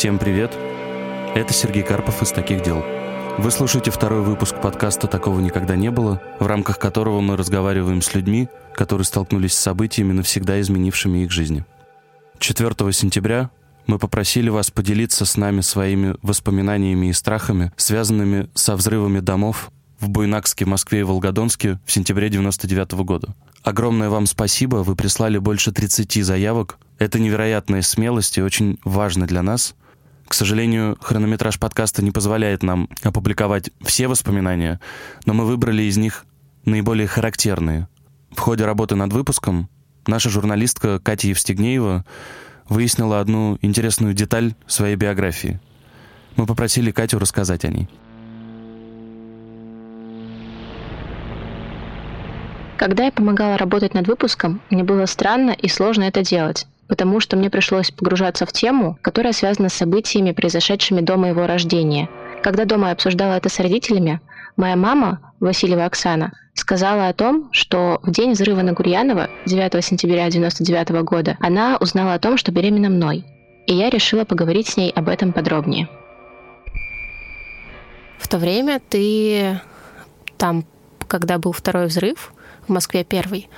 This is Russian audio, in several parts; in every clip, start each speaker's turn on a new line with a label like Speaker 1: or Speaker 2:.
Speaker 1: Всем привет! Это Сергей Карпов из «Таких дел». Вы слушаете второй выпуск подкаста «Такого никогда не было», в рамках которого мы разговариваем с людьми, которые столкнулись с событиями, навсегда изменившими их жизни. 4 сентября мы попросили вас поделиться с нами своими воспоминаниями и страхами, связанными со взрывами домов в Буйнакске, Москве и Волгодонске в сентябре 99 года. Огромное вам спасибо, вы прислали больше 30 заявок. Это невероятная смелость и очень важно для нас. К сожалению, хронометраж подкаста не позволяет нам опубликовать все воспоминания, но мы выбрали из них наиболее характерные. В ходе работы над выпуском наша журналистка Катя Евстигнеева выяснила одну интересную деталь своей биографии. Мы попросили Катю рассказать о ней.
Speaker 2: Когда я помогала работать над выпуском, мне было странно и сложно это делать потому что мне пришлось погружаться в тему, которая связана с событиями, произошедшими до моего рождения. Когда дома я обсуждала это с родителями, моя мама, Васильева Оксана, сказала о том, что в день взрыва на Гурьянова, 9 сентября 1999 года, она узнала о том, что беременна мной. И я решила поговорить с ней об этом подробнее.
Speaker 3: В то время ты там, когда был второй взрыв, в Москве первый,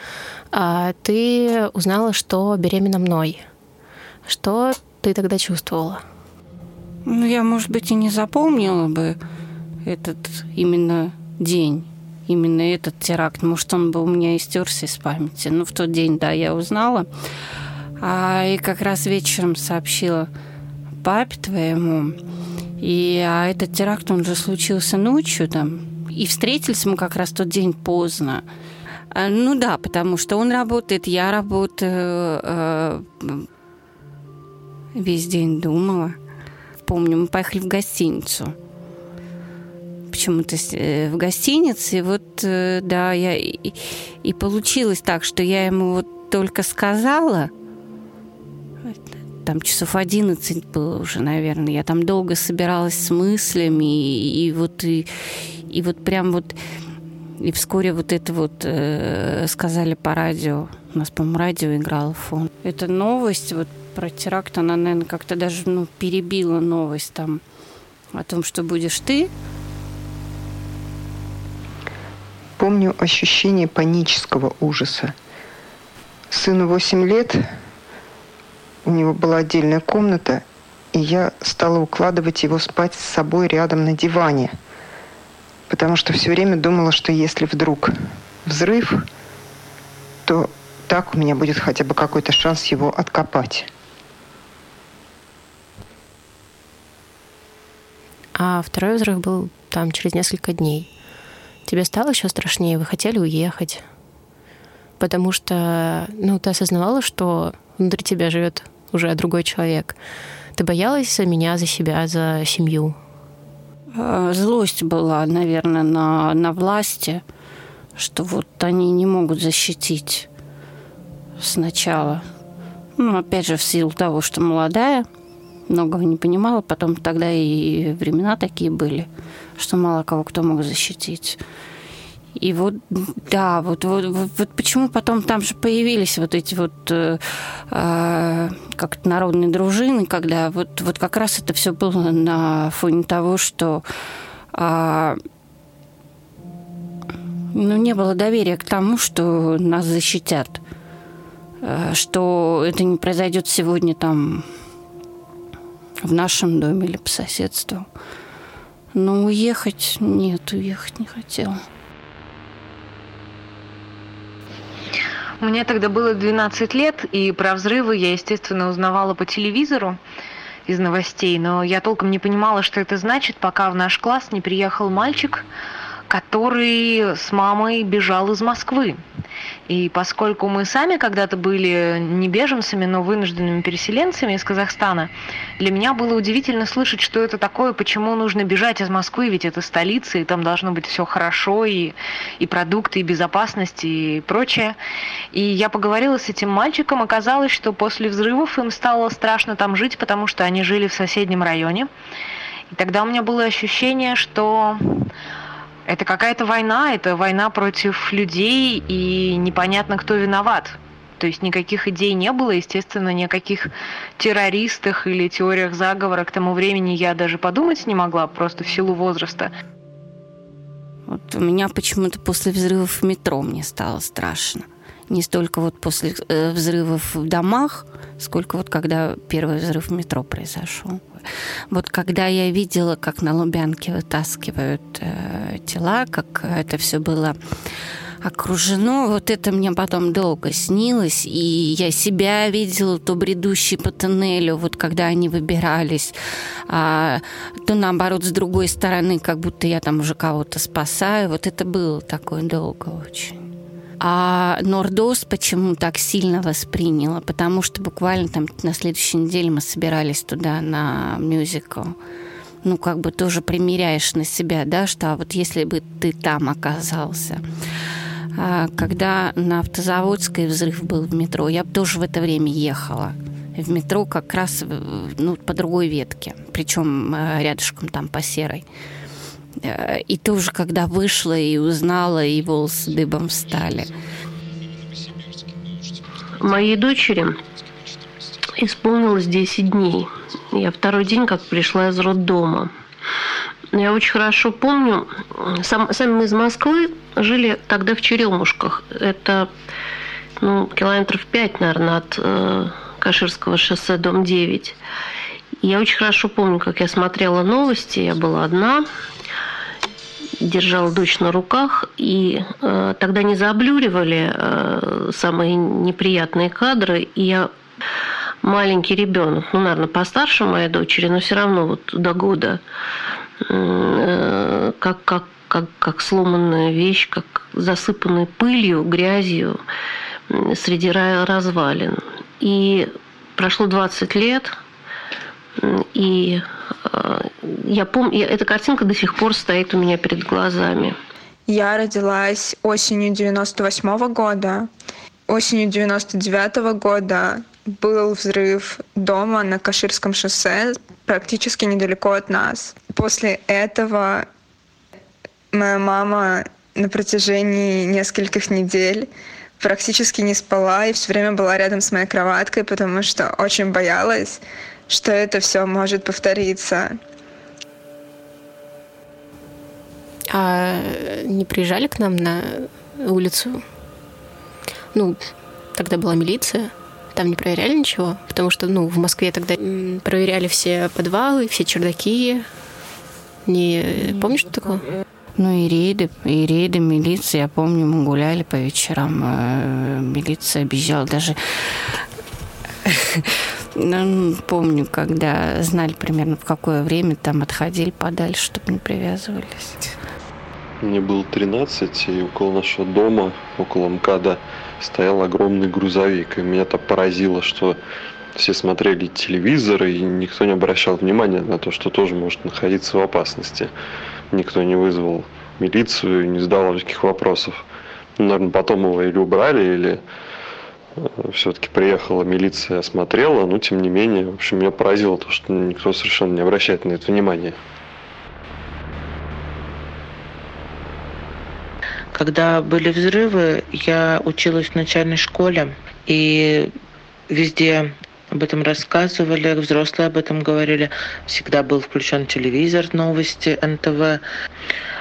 Speaker 3: а ты узнала, что беременна мной. Что ты тогда чувствовала?
Speaker 4: Ну, я, может быть, и не запомнила бы этот именно день, именно этот теракт. Может, он бы у меня истерся из памяти. Но в тот день, да, я узнала. А, и как раз вечером сообщила папе твоему. И а этот теракт, он же случился ночью там. И встретились мы как раз тот день поздно. А, ну да, потому что он работает, я работаю. Э, весь день думала. Помню, мы поехали в гостиницу. Почему-то э, в гостинице. И вот, э, да, я... И, и получилось так, что я ему вот только сказала, там часов 11 было уже, наверное. Я там долго собиралась с мыслями, и, и вот и, и вот прям вот и вскоре вот это вот э, сказали по радио. У нас, по-моему, радио играло фон. Эта новость вот про теракт, она, наверное, как-то даже ну, перебила новость там о том, что будешь ты.
Speaker 5: Помню ощущение панического ужаса. Сыну 8 лет, у него была отдельная комната, и я стала укладывать его спать с собой рядом на диване – потому что все время думала, что если вдруг взрыв, то так у меня будет хотя бы какой-то шанс его откопать.
Speaker 3: А второй взрыв был там через несколько дней. Тебе стало еще страшнее? Вы хотели уехать? Потому что, ну, ты осознавала, что внутри тебя живет уже другой человек. Ты боялась за меня, за себя, за семью?
Speaker 4: Э, злость была, наверное, на, на власти, что вот они не могут защитить сначала. Ну, опять же, в силу того, что молодая, многого не понимала. Потом тогда и времена такие были, что мало кого кто мог защитить. И вот, да, вот, вот, вот, вот почему потом там же появились вот эти вот э, э, как народные дружины, когда вот, вот как раз это все было на фоне того, что э, ну, не было доверия к тому, что нас защитят, э, что это не произойдет сегодня там в нашем доме или по соседству. Но уехать нет, уехать не хотела.
Speaker 6: Мне тогда было 12 лет, и про взрывы я, естественно, узнавала по телевизору из новостей, но я толком не понимала, что это значит, пока в наш класс не приехал мальчик, который с мамой бежал из Москвы. И поскольку мы сами когда-то были не беженцами, но вынужденными переселенцами из Казахстана, для меня было удивительно слышать, что это такое, почему нужно бежать из Москвы, ведь это столица, и там должно быть все хорошо, и, и продукты, и безопасность, и прочее. И я поговорила с этим мальчиком, оказалось, что после взрывов им стало страшно там жить, потому что они жили в соседнем районе. И тогда у меня было ощущение, что это какая-то война, это война против людей, и непонятно, кто виноват. То есть никаких идей не было, естественно, ни о каких террористах или теориях заговора к тому времени я даже подумать не могла, просто в силу возраста.
Speaker 4: Вот у меня почему-то после взрывов в метро мне стало страшно. Не столько вот после э, взрывов в домах, сколько вот когда первый взрыв в метро произошел. Вот когда я видела, как на Лубянке вытаскивают э, тела, как это все было окружено. Вот это мне потом долго снилось, и я себя видела, то бредущий по тоннелю, вот когда они выбирались, а, то наоборот с другой стороны, как будто я там уже кого-то спасаю. Вот это было такое долго очень. А Нордос почему так сильно восприняла? Потому что буквально там на следующей неделе мы собирались туда на мюзикл ну, как бы тоже примеряешь на себя, да, что а вот если бы ты там оказался. А, когда на Автозаводской взрыв был в метро, я тоже в это время ехала в метро как раз ну, по другой ветке, причем э, рядышком там по серой. Э, и тоже, когда вышла и узнала, и волосы дыбом встали.
Speaker 7: Моей дочери исполнилось 10 дней. Я второй день как пришла из роддома. Я очень хорошо помню, сам, сами мы из Москвы жили тогда в Черемушках. Это ну, километров пять, наверное, от э, Каширского шоссе, дом 9. я очень хорошо помню, как я смотрела новости. Я была одна, держала дочь на руках, и э, тогда не заблюривали э, самые неприятные кадры. И я маленький ребенок, ну, наверное, постарше моей дочери, но все равно вот до года Э, как, как, как, как сломанная вещь, как засыпанная пылью, грязью среди развалин. И прошло 20 лет, и э, я помню, эта картинка до сих пор стоит у меня перед глазами.
Speaker 8: Я родилась осенью 98 -го года. Осенью 99 -го года был взрыв дома на Каширском шоссе, практически недалеко от нас. После этого моя мама на протяжении нескольких недель практически не спала и все время была рядом с моей кроваткой, потому что очень боялась, что это все может повториться.
Speaker 3: А не приезжали к нам на улицу? Ну, тогда была милиция. Там не проверяли ничего, потому что, ну, в Москве тогда проверяли все подвалы, все чердаки. Не помнишь, что такое?
Speaker 4: Ну и рейды, и рейды милиции. Я помню, мы гуляли по вечерам. Э, милиция объезжала даже... Ну, помню, когда знали примерно в какое время там отходили подальше, чтобы не привязывались.
Speaker 9: Мне было 13, и около нашего дома, около МКАДа, стоял огромный грузовик. И меня так поразило, что все смотрели телевизор, и никто не обращал внимания на то, что тоже может находиться в опасности. Никто не вызвал милицию, не задавал никаких вопросов. Ну, наверное, потом его или убрали, или все-таки приехала милиция, осмотрела, но тем не менее, в общем, меня поразило то, что никто совершенно не обращает на это внимания.
Speaker 10: Когда были взрывы, я училась в начальной школе, и везде об этом рассказывали, взрослые об этом говорили. Всегда был включен телевизор, новости, НТВ.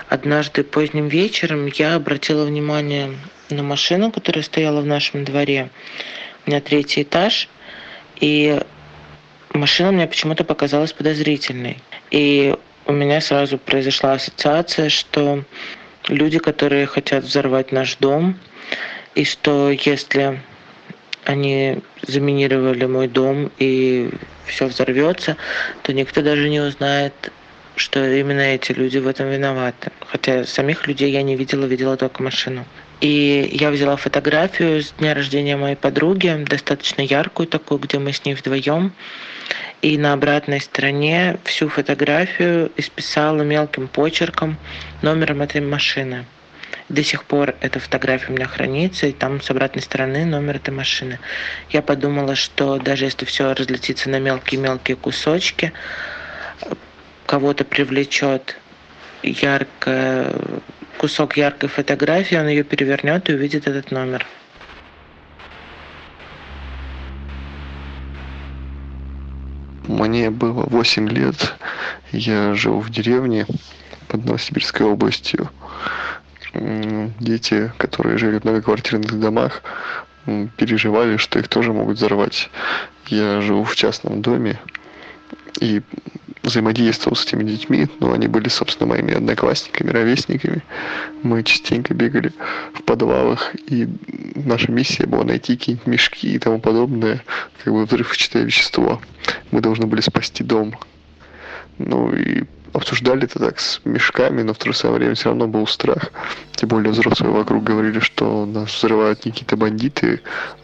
Speaker 10: Однажды поздним вечером я обратила внимание на машину, которая стояла в нашем дворе. У меня третий этаж, и машина мне почему-то показалась подозрительной. И у меня сразу произошла ассоциация, что люди, которые хотят взорвать наш дом, и что если они заминировали мой дом и все взорвется, то никто даже не узнает, что именно эти люди в этом виноваты. Хотя самих людей я не видела, видела только машину. И я взяла фотографию с дня рождения моей подруги, достаточно яркую такую, где мы с ней вдвоем. И на обратной стороне всю фотографию исписала мелким почерком номером этой машины. До сих пор эта фотография у меня хранится, и там с обратной стороны номер этой машины. Я подумала, что даже если все разлетится на мелкие-мелкие кусочки, кого-то привлечет яркая, кусок яркой фотографии, он ее перевернет и увидит этот номер.
Speaker 9: Мне было 8 лет. Я жил в деревне под Новосибирской областью. Дети, которые жили в многоквартирных домах, переживали, что их тоже могут взорвать. Я жил в частном доме, и взаимодействовал с этими детьми, но они были, собственно, моими одноклассниками, ровесниками. Мы частенько бегали в подвалах, и наша миссия была найти какие-нибудь мешки и тому подобное, как бы взрывчатое вещество. Мы должны были спасти дом. Ну и обсуждали это так с мешками, но в то же самое время все равно был страх. Тем более взрослые вокруг говорили, что нас взрывают не какие-то бандиты,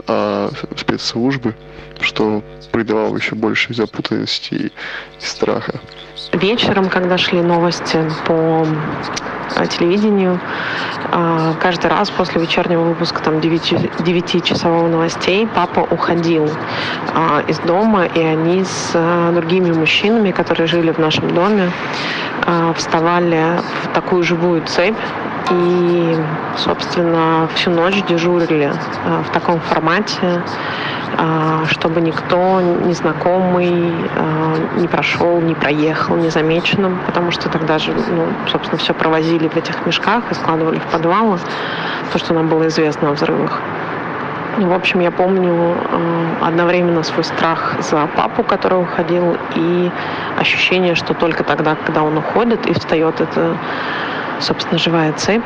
Speaker 9: а спецслужбы, что придавало еще больше запутанности и страха.
Speaker 11: Вечером, когда шли новости по телевидению, а, каждый раз после вечернего выпуска там 9-часового новостей папа уходил а, из дома, и они с другими мужчинами, которые жили в нашем доме, вставали в такую живую цепь и, собственно, всю ночь дежурили в таком формате, чтобы никто незнакомый не прошел, не проехал незамеченным, потому что тогда же, ну, собственно, все провозили в этих мешках и складывали в подвалы, то, что нам было известно о взрывах. В общем, я помню одновременно свой страх за папу, который уходил, и ощущение, что только тогда, когда он уходит и встает эта, собственно, живая цепь,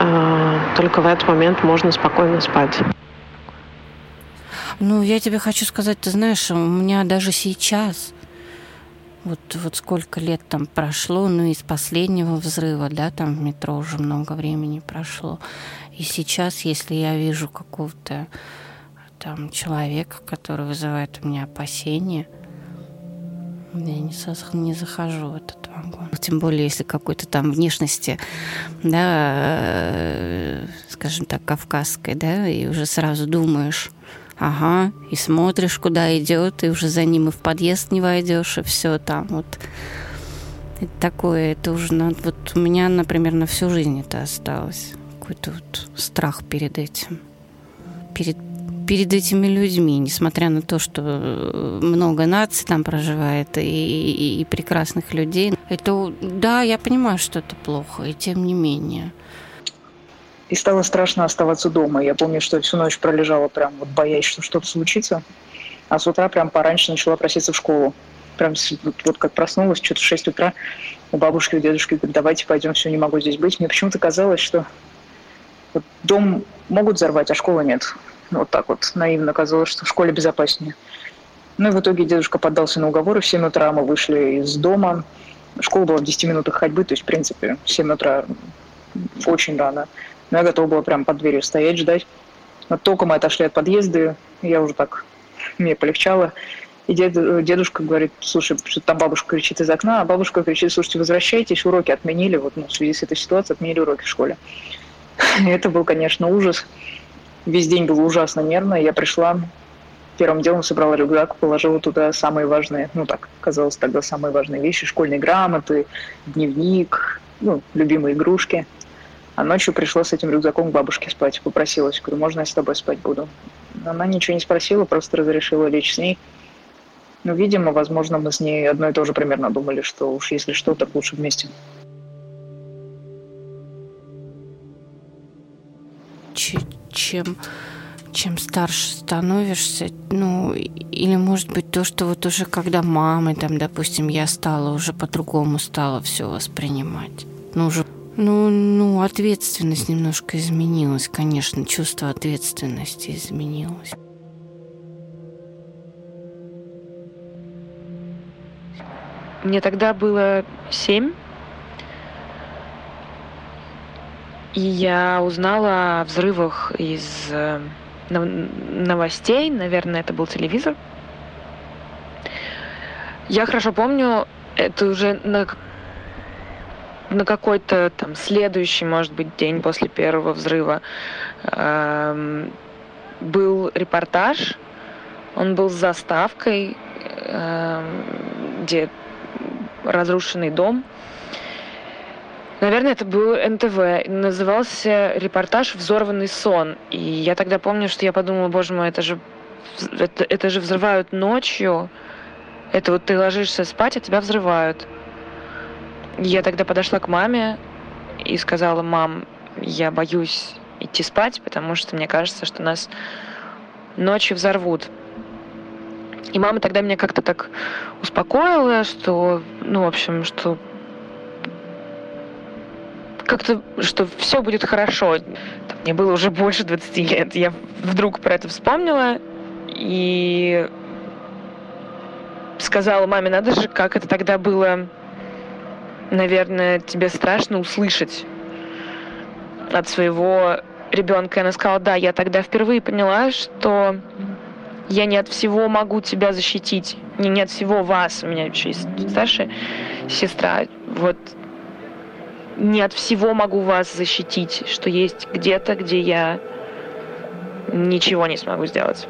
Speaker 11: э, только в этот момент можно спокойно спать.
Speaker 4: Ну, я тебе хочу сказать, ты знаешь, у меня даже сейчас вот, вот сколько лет там прошло, ну, из последнего взрыва, да, там в метро уже много времени прошло. И сейчас, если я вижу какого-то там человека, который вызывает у меня опасения, я не, не захожу в этот вагон. Тем более, если какой-то там внешности, да, скажем так, кавказской, да, и уже сразу думаешь, Ага, и смотришь, куда идет, и уже за ним и в подъезд не войдешь, и все там вот. Это такое, это уже, ну, вот у меня, например, на всю жизнь это осталось. Какой-то вот страх перед этим. Перед, перед этими людьми, несмотря на то, что э, много наций там проживает и, и, и прекрасных людей. Это, да, я понимаю, что это плохо, и тем не менее
Speaker 12: и стало страшно оставаться дома. Я помню, что всю ночь пролежала прям вот боясь, что что-то случится, а с утра прям пораньше начала проситься в школу. Прям вот, как проснулась, что-то в 6 утра у бабушки, у дедушки говорят, давайте пойдем, все, не могу здесь быть. Мне почему-то казалось, что вот дом могут взорвать, а школы нет. Вот так вот наивно казалось, что в школе безопаснее. Ну и в итоге дедушка поддался на уговоры. В 7 утра мы вышли из дома. Школа была в 10 минутах ходьбы, то есть, в принципе, в 7 утра очень рано. Но я готова была прямо под дверью стоять, ждать. Но только мы отошли от подъезда, я уже так, мне полегчало. И дед, дедушка говорит, слушай, что там бабушка кричит из окна, а бабушка кричит, слушайте, возвращайтесь, уроки отменили, вот ну, в связи с этой ситуацией отменили уроки в школе. Это был, конечно, ужас. Весь день было ужасно нервно. Я пришла, первым делом собрала рюкзак, положила туда самые важные, ну так казалось тогда самые важные вещи, школьные грамоты, дневник, ну, любимые игрушки – а ночью пришла с этим рюкзаком к бабушке спать. Попросилась. Говорю, можно я с тобой спать буду? Она ничего не спросила, просто разрешила лечь с ней. Ну, видимо, возможно, мы с ней одно и то же примерно думали, что уж если что, так лучше вместе.
Speaker 4: Чем, чем старше становишься, ну, или может быть то, что вот уже когда мамой, там, допустим, я стала, уже по-другому стала все воспринимать. Ну, уже ну, ну, ответственность немножко изменилась, конечно, чувство ответственности изменилось.
Speaker 11: Мне тогда было семь, и я узнала о взрывах из э, новостей, наверное, это был телевизор. Я хорошо помню, это уже на на какой-то там следующий, может быть, день после первого взрыва э, был репортаж. Он был с заставкой, э, где разрушенный дом. Наверное, это был НТВ. Назывался репортаж «Взорванный сон». И я тогда помню, что я подумала, боже мой, это же, это, это же взрывают ночью.
Speaker 13: Это вот ты ложишься спать, а тебя взрывают. Я тогда подошла к маме и сказала, мам, я боюсь идти спать, потому что мне кажется, что нас ночью взорвут. И мама тогда меня как-то так успокоила, что, ну, в общем, что как-то, что все будет хорошо. Мне было уже больше 20 лет. Я вдруг про это вспомнила и сказала маме, надо же, как это тогда было, наверное, тебе страшно услышать от своего ребенка. Она сказала, да, я тогда впервые поняла, что я не от всего могу тебя защитить, не, не от всего вас. У меня еще есть старшая сестра. Вот не от всего могу вас защитить, что есть где-то, где я ничего не смогу сделать.